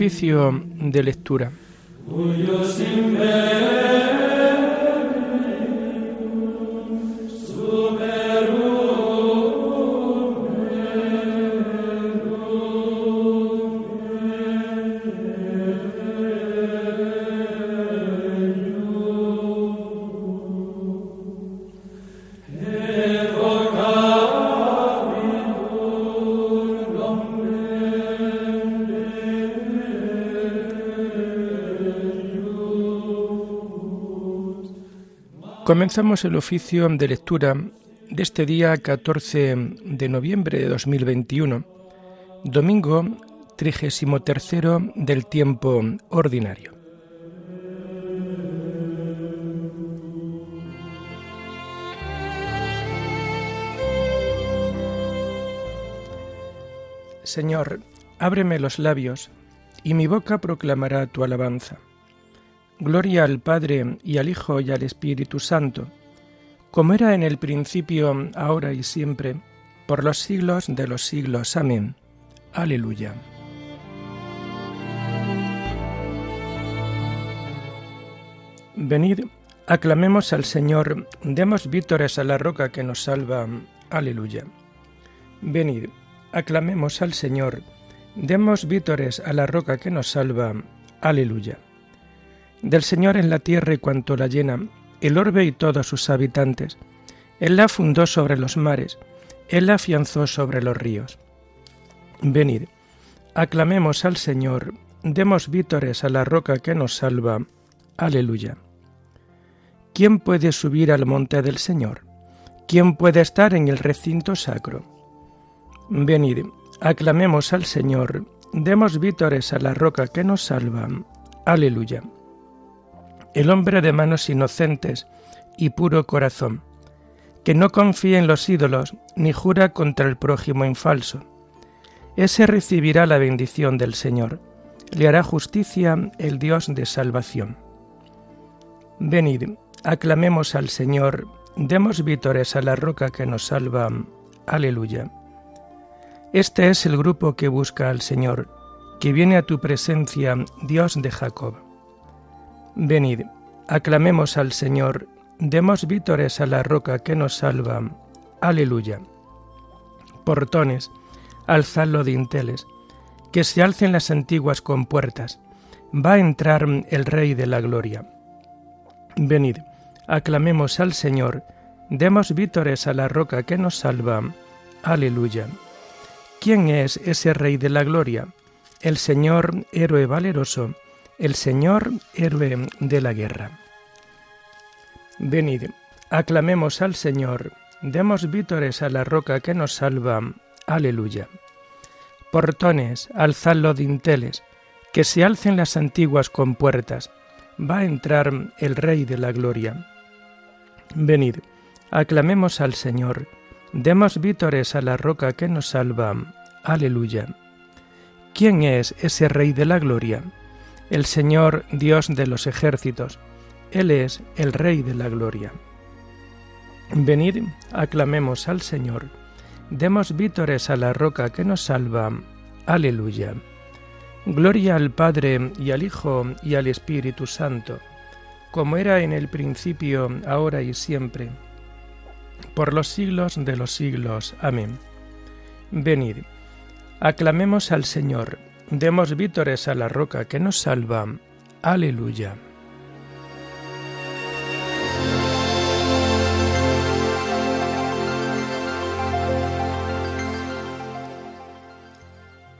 Oficio de lectura. Comenzamos el oficio de lectura de este día 14 de noviembre de 2021, domingo 33 del tiempo ordinario. Señor, ábreme los labios, y mi boca proclamará tu alabanza. Gloria al Padre y al Hijo y al Espíritu Santo, como era en el principio, ahora y siempre, por los siglos de los siglos. Amén. Aleluya. Venid, aclamemos al Señor, demos vítores a la roca que nos salva. Aleluya. Venid, aclamemos al Señor, demos vítores a la roca que nos salva. Aleluya. Del Señor en la tierra y cuanto la llena, el orbe y todos sus habitantes. Él la fundó sobre los mares, Él la afianzó sobre los ríos. Venid, aclamemos al Señor, demos vítores a la roca que nos salva. Aleluya. ¿Quién puede subir al monte del Señor? ¿Quién puede estar en el recinto sacro? Venid, aclamemos al Señor, demos vítores a la roca que nos salva. Aleluya el hombre de manos inocentes y puro corazón, que no confía en los ídolos ni jura contra el prójimo en falso. Ese recibirá la bendición del Señor, le hará justicia el Dios de salvación. Venid, aclamemos al Señor, demos vítores a la roca que nos salva. Aleluya. Este es el grupo que busca al Señor, que viene a tu presencia, Dios de Jacob. Venid, aclamemos al Señor, demos vítores a la roca que nos salva. Aleluya. Portones, alzadlo dinteles, que se alcen las antiguas compuertas, va a entrar el Rey de la Gloria. Venid, aclamemos al Señor, demos vítores a la roca que nos salva. Aleluya. ¿Quién es ese Rey de la Gloria? El Señor, héroe valeroso, el Señor héroe de la guerra. Venid, aclamemos al Señor, demos vítores a la roca que nos salva. Aleluya. Portones, alzad dinteles, que se alcen las antiguas compuertas, va a entrar el Rey de la Gloria. Venid, aclamemos al Señor, demos vítores a la roca que nos salva. Aleluya. ¿Quién es ese Rey de la Gloria? El Señor Dios de los ejércitos, Él es el Rey de la gloria. Venid, aclamemos al Señor, demos vítores a la roca que nos salva. Aleluya. Gloria al Padre y al Hijo y al Espíritu Santo, como era en el principio, ahora y siempre, por los siglos de los siglos. Amén. Venid, aclamemos al Señor, Demos vítores a la roca que nos salva. Aleluya.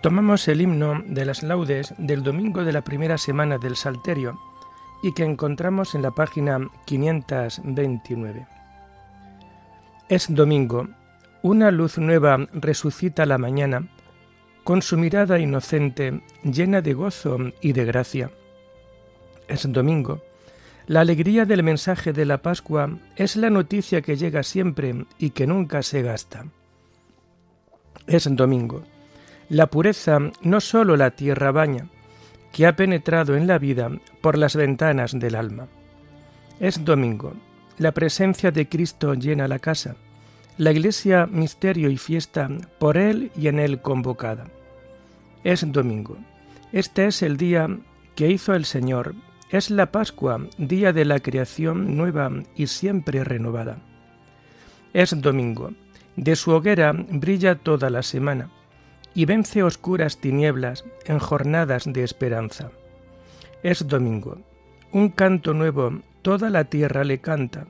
Tomamos el himno de las laudes del domingo de la primera semana del Salterio y que encontramos en la página 529. Es domingo, una luz nueva resucita la mañana con su mirada inocente, llena de gozo y de gracia. Es domingo. La alegría del mensaje de la Pascua es la noticia que llega siempre y que nunca se gasta. Es domingo. La pureza no sólo la tierra baña, que ha penetrado en la vida por las ventanas del alma. Es domingo. La presencia de Cristo llena la casa la Iglesia misterio y fiesta por Él y en Él convocada. Es domingo. Este es el día que hizo el Señor, es la Pascua, día de la creación nueva y siempre renovada. Es domingo, de su hoguera brilla toda la semana, y vence oscuras tinieblas en jornadas de esperanza. Es domingo, un canto nuevo toda la tierra le canta,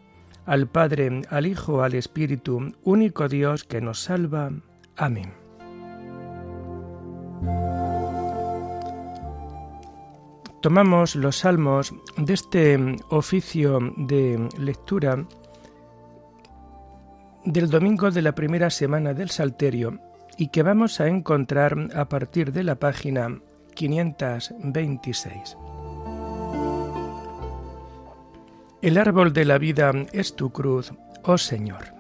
al Padre, al Hijo, al Espíritu, único Dios que nos salva. Amén. Tomamos los salmos de este oficio de lectura del domingo de la primera semana del Salterio y que vamos a encontrar a partir de la página 526. El árbol de la vida es tu cruz, oh Señor.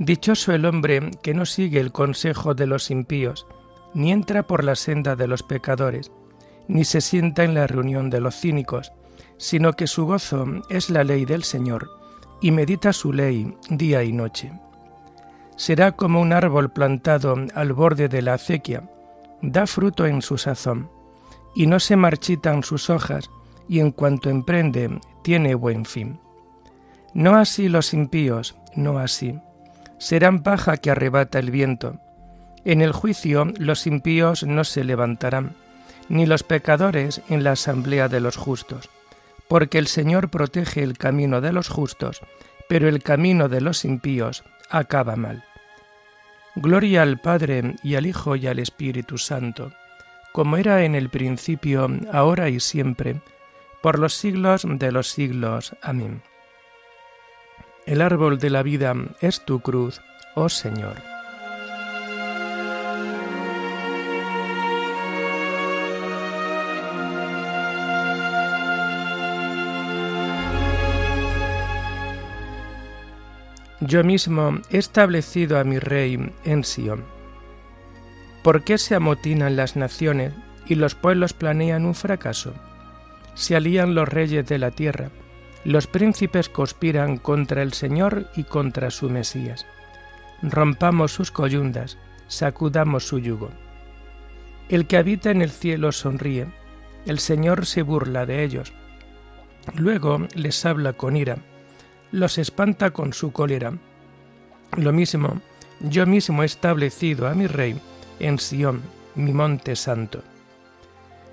Dichoso el hombre que no sigue el consejo de los impíos, ni entra por la senda de los pecadores, ni se sienta en la reunión de los cínicos, sino que su gozo es la ley del Señor, y medita su ley día y noche. Será como un árbol plantado al borde de la acequia, da fruto en su sazón, y no se marchitan sus hojas, y en cuanto emprende tiene buen fin. No así los impíos, no así. Serán paja que arrebata el viento. En el juicio los impíos no se levantarán, ni los pecadores en la asamblea de los justos, porque el Señor protege el camino de los justos, pero el camino de los impíos acaba mal. Gloria al Padre y al Hijo y al Espíritu Santo, como era en el principio, ahora y siempre, por los siglos de los siglos. Amén. El árbol de la vida es tu cruz, oh Señor. Yo mismo he establecido a mi rey en Sión. ¿Por qué se amotinan las naciones y los pueblos planean un fracaso? Se alían los reyes de la tierra, los príncipes conspiran contra el Señor y contra su Mesías. Rompamos sus coyundas, sacudamos su yugo. El que habita en el cielo sonríe, el Señor se burla de ellos. Luego les habla con ira los espanta con su cólera. Lo mismo, yo mismo he establecido a mi rey en Sión, mi monte santo.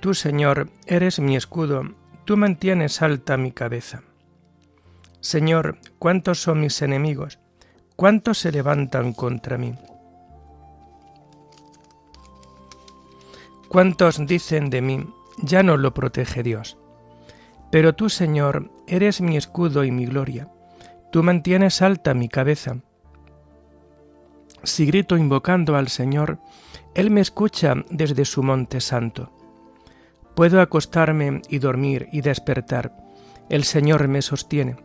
Tú, Señor, eres mi escudo, tú mantienes alta mi cabeza. Señor, ¿cuántos son mis enemigos? ¿Cuántos se levantan contra mí? ¿Cuántos dicen de mí, ya no lo protege Dios? Pero tú, Señor, eres mi escudo y mi gloria. Tú mantienes alta mi cabeza. Si grito invocando al Señor, Él me escucha desde su monte santo. Puedo acostarme y dormir y despertar. El Señor me sostiene.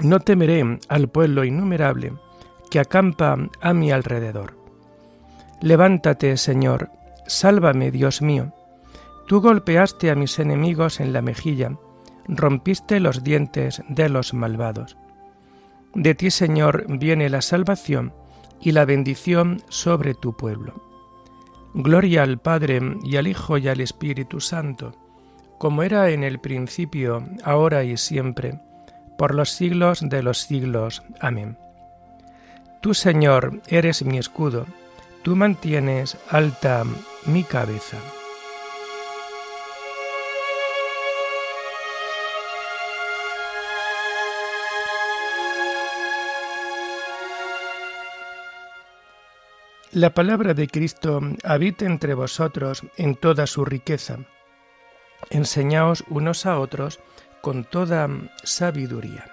No temeré al pueblo innumerable que acampa a mi alrededor. Levántate, Señor, Sálvame, Dios mío. Tú golpeaste a mis enemigos en la mejilla, rompiste los dientes de los malvados. De ti, Señor, viene la salvación y la bendición sobre tu pueblo. Gloria al Padre y al Hijo y al Espíritu Santo, como era en el principio, ahora y siempre, por los siglos de los siglos. Amén. Tú, Señor, eres mi escudo, tú mantienes alta mi cabeza. La palabra de Cristo habita entre vosotros en toda su riqueza. Enseñaos unos a otros con toda sabiduría.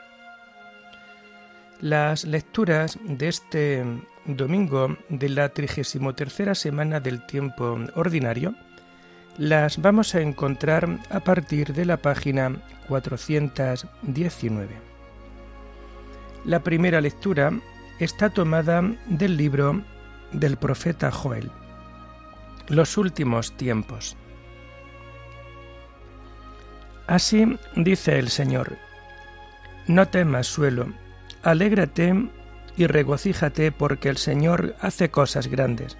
Las lecturas de este domingo de la 33 semana del tiempo ordinario las vamos a encontrar a partir de la página 419. La primera lectura está tomada del libro del profeta Joel. Los últimos tiempos. Así dice el Señor, no temas suelo, alégrate y regocíjate porque el Señor hace cosas grandes.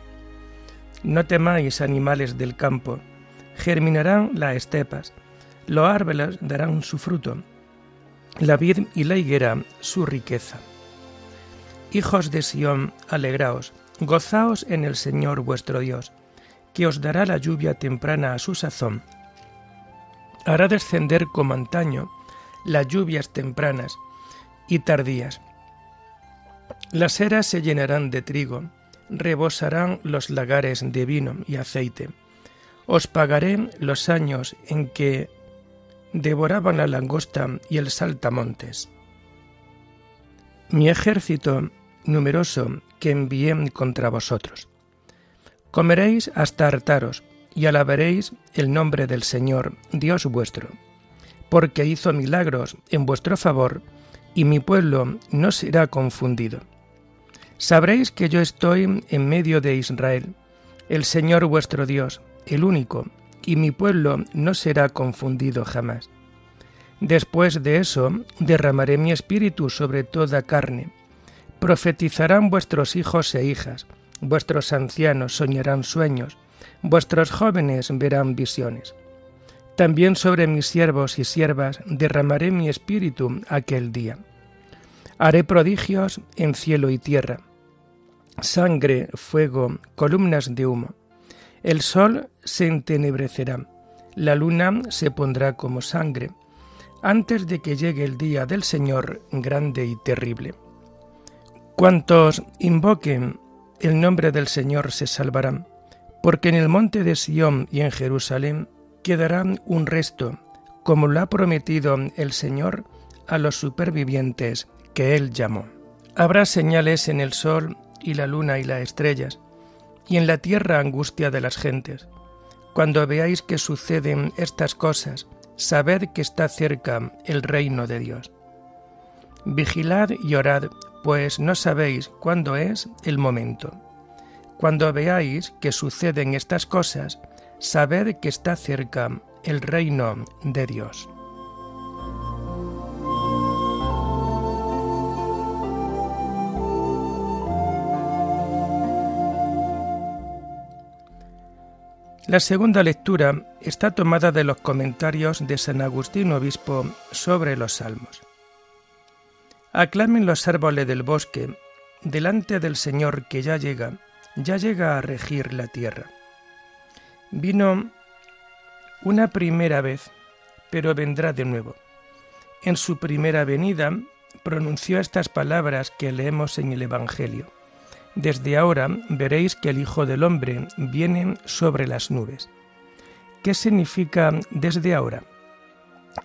No temáis animales del campo, germinarán las estepas, los árboles darán su fruto, la vid y la higuera su riqueza. Hijos de Sión, alegraos, Gozaos en el Señor vuestro Dios, que os dará la lluvia temprana a su sazón. Hará descender como antaño las lluvias tempranas y tardías. Las eras se llenarán de trigo, rebosarán los lagares de vino y aceite. Os pagaré los años en que devoraban la langosta y el saltamontes. Mi ejército numeroso que envié contra vosotros. Comeréis hasta hartaros y alabaréis el nombre del Señor, Dios vuestro, porque hizo milagros en vuestro favor, y mi pueblo no será confundido. Sabréis que yo estoy en medio de Israel, el Señor vuestro Dios, el único, y mi pueblo no será confundido jamás. Después de eso derramaré mi espíritu sobre toda carne, Profetizarán vuestros hijos e hijas, vuestros ancianos soñarán sueños, vuestros jóvenes verán visiones. También sobre mis siervos y siervas derramaré mi espíritu aquel día. Haré prodigios en cielo y tierra, sangre, fuego, columnas de humo. El sol se entenebrecerá, la luna se pondrá como sangre, antes de que llegue el día del Señor grande y terrible. Cuantos invoquen el nombre del Señor se salvarán, porque en el monte de Sión y en Jerusalén quedará un resto, como lo ha prometido el Señor a los supervivientes que Él llamó. Habrá señales en el sol y la luna y las estrellas, y en la tierra angustia de las gentes. Cuando veáis que suceden estas cosas, sabed que está cerca el reino de Dios. Vigilad y orad pues no sabéis cuándo es el momento. Cuando veáis que suceden estas cosas, sabed que está cerca el reino de Dios. La segunda lectura está tomada de los comentarios de San Agustín Obispo sobre los Salmos. Aclamen los árboles del bosque delante del Señor que ya llega, ya llega a regir la tierra. Vino una primera vez, pero vendrá de nuevo. En su primera venida pronunció estas palabras que leemos en el Evangelio. Desde ahora veréis que el Hijo del Hombre viene sobre las nubes. ¿Qué significa desde ahora?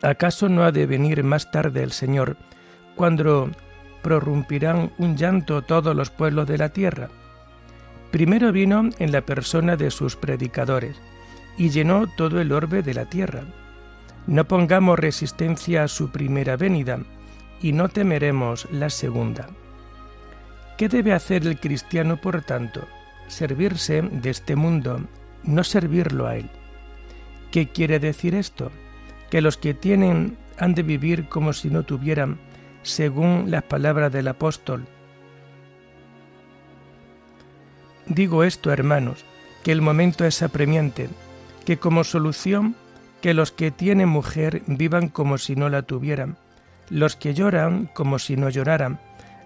¿Acaso no ha de venir más tarde el Señor cuando prorrumpirán un llanto todos los pueblos de la tierra. Primero vino en la persona de sus predicadores y llenó todo el orbe de la tierra. No pongamos resistencia a su primera venida y no temeremos la segunda. ¿Qué debe hacer el cristiano, por tanto? Servirse de este mundo, no servirlo a él. ¿Qué quiere decir esto? Que los que tienen han de vivir como si no tuvieran según las palabras del apóstol. Digo esto, hermanos, que el momento es apremiante, que como solución que los que tienen mujer vivan como si no la tuvieran, los que lloran como si no lloraran,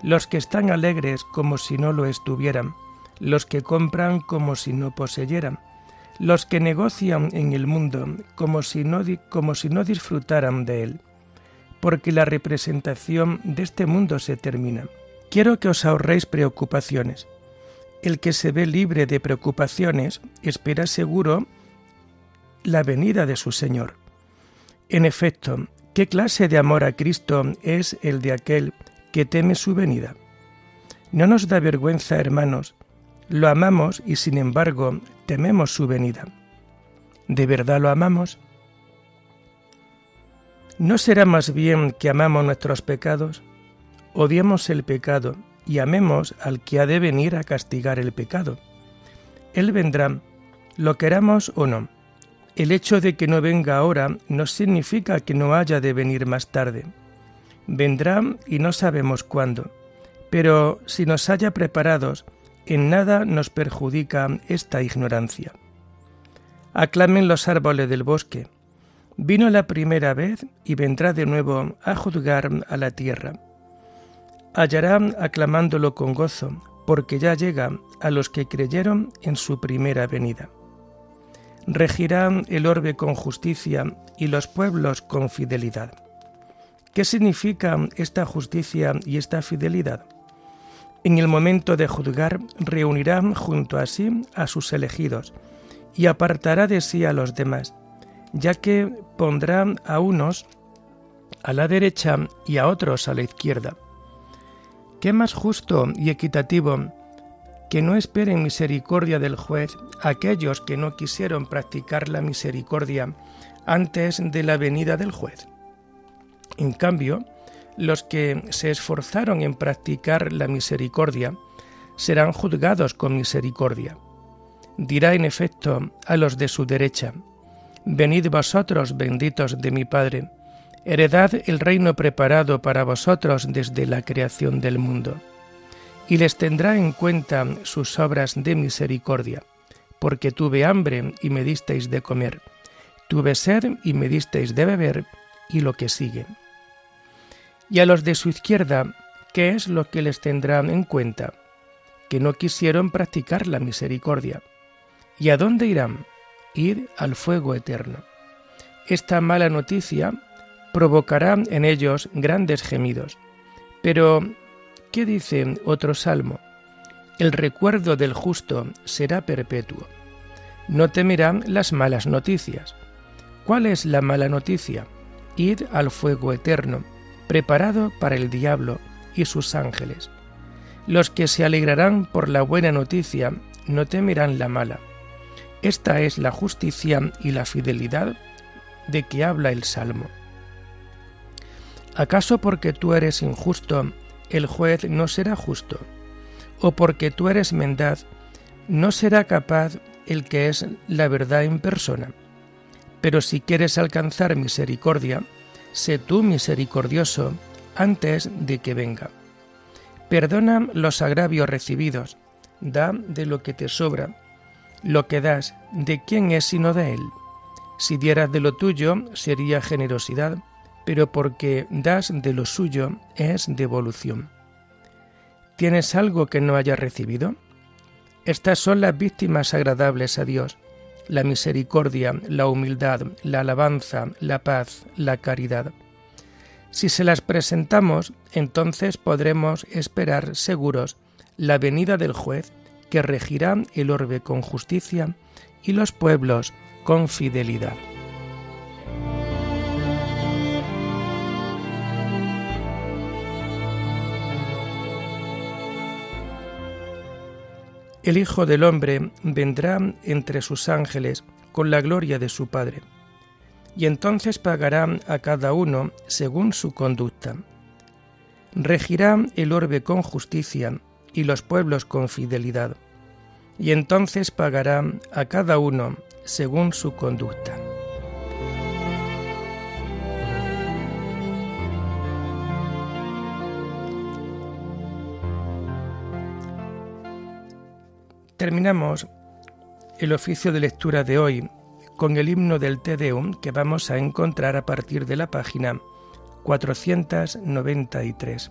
los que están alegres como si no lo estuvieran, los que compran como si no poseyeran, los que negocian en el mundo como si no, como si no disfrutaran de él, porque la representación de este mundo se termina. Quiero que os ahorréis preocupaciones. El que se ve libre de preocupaciones espera seguro la venida de su Señor. En efecto, ¿qué clase de amor a Cristo es el de aquel que teme su venida? No nos da vergüenza, hermanos, lo amamos y sin embargo tememos su venida. ¿De verdad lo amamos? ¿No será más bien que amamos nuestros pecados? Odiemos el pecado y amemos al que ha de venir a castigar el pecado. Él vendrá, lo queramos o no. El hecho de que no venga ahora no significa que no haya de venir más tarde. Vendrá y no sabemos cuándo, pero si nos haya preparados, en nada nos perjudica esta ignorancia. Aclamen los árboles del bosque. Vino la primera vez y vendrá de nuevo a juzgar a la tierra. Hallará aclamándolo con gozo, porque ya llega a los que creyeron en su primera venida. Regirá el orbe con justicia y los pueblos con fidelidad. ¿Qué significa esta justicia y esta fidelidad? En el momento de juzgar, reunirá junto a sí a sus elegidos y apartará de sí a los demás, ya que pondrá a unos a la derecha y a otros a la izquierda. ¿Qué más justo y equitativo que no esperen misericordia del juez aquellos que no quisieron practicar la misericordia antes de la venida del juez? En cambio, los que se esforzaron en practicar la misericordia serán juzgados con misericordia. Dirá en efecto a los de su derecha, Venid vosotros, benditos de mi Padre, heredad el reino preparado para vosotros desde la creación del mundo. Y les tendrá en cuenta sus obras de misericordia, porque tuve hambre y me disteis de comer, tuve sed y me disteis de beber, y lo que sigue y a los de su izquierda, ¿qué es lo que les tendrán en cuenta? Que no quisieron practicar la misericordia. ¿Y a dónde irán? Ir al fuego eterno. Esta mala noticia provocará en ellos grandes gemidos. Pero, ¿qué dice otro salmo? El recuerdo del justo será perpetuo. No temerán las malas noticias. ¿Cuál es la mala noticia? Id al fuego eterno preparado para el diablo y sus ángeles. Los que se alegrarán por la buena noticia no temerán la mala. Esta es la justicia y la fidelidad de que habla el Salmo. ¿Acaso porque tú eres injusto, el juez no será justo? ¿O porque tú eres mendaz, no será capaz el que es la verdad en persona? Pero si quieres alcanzar misericordia, sé tú misericordioso antes de que venga. Perdona los agravios recibidos, da de lo que te sobra, lo que das, ¿de quién es sino de Él? Si dieras de lo tuyo, sería generosidad, pero porque das de lo suyo es devolución. ¿Tienes algo que no hayas recibido? Estas son las víctimas agradables a Dios, la misericordia, la humildad, la alabanza, la paz, la caridad. Si se las presentamos, entonces podremos esperar seguros la venida del juez que regirá el orbe con justicia y los pueblos con fidelidad. El Hijo del Hombre vendrá entre sus ángeles con la gloria de su Padre, y entonces pagará a cada uno según su conducta. Regirá el orbe con justicia y los pueblos con fidelidad, y entonces pagará a cada uno según su conducta. Terminamos el oficio de lectura de hoy con el himno del Te Deum que vamos a encontrar a partir de la página 493.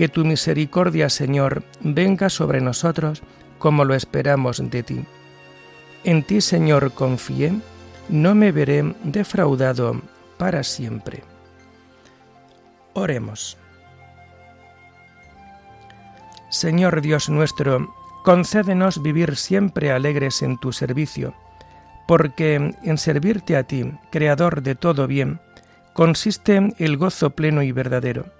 Que tu misericordia, Señor, venga sobre nosotros como lo esperamos de ti. En ti, Señor, confié, no me veré defraudado para siempre. Oremos. Señor Dios nuestro, concédenos vivir siempre alegres en tu servicio, porque en servirte a ti, Creador de todo bien, consiste el gozo pleno y verdadero.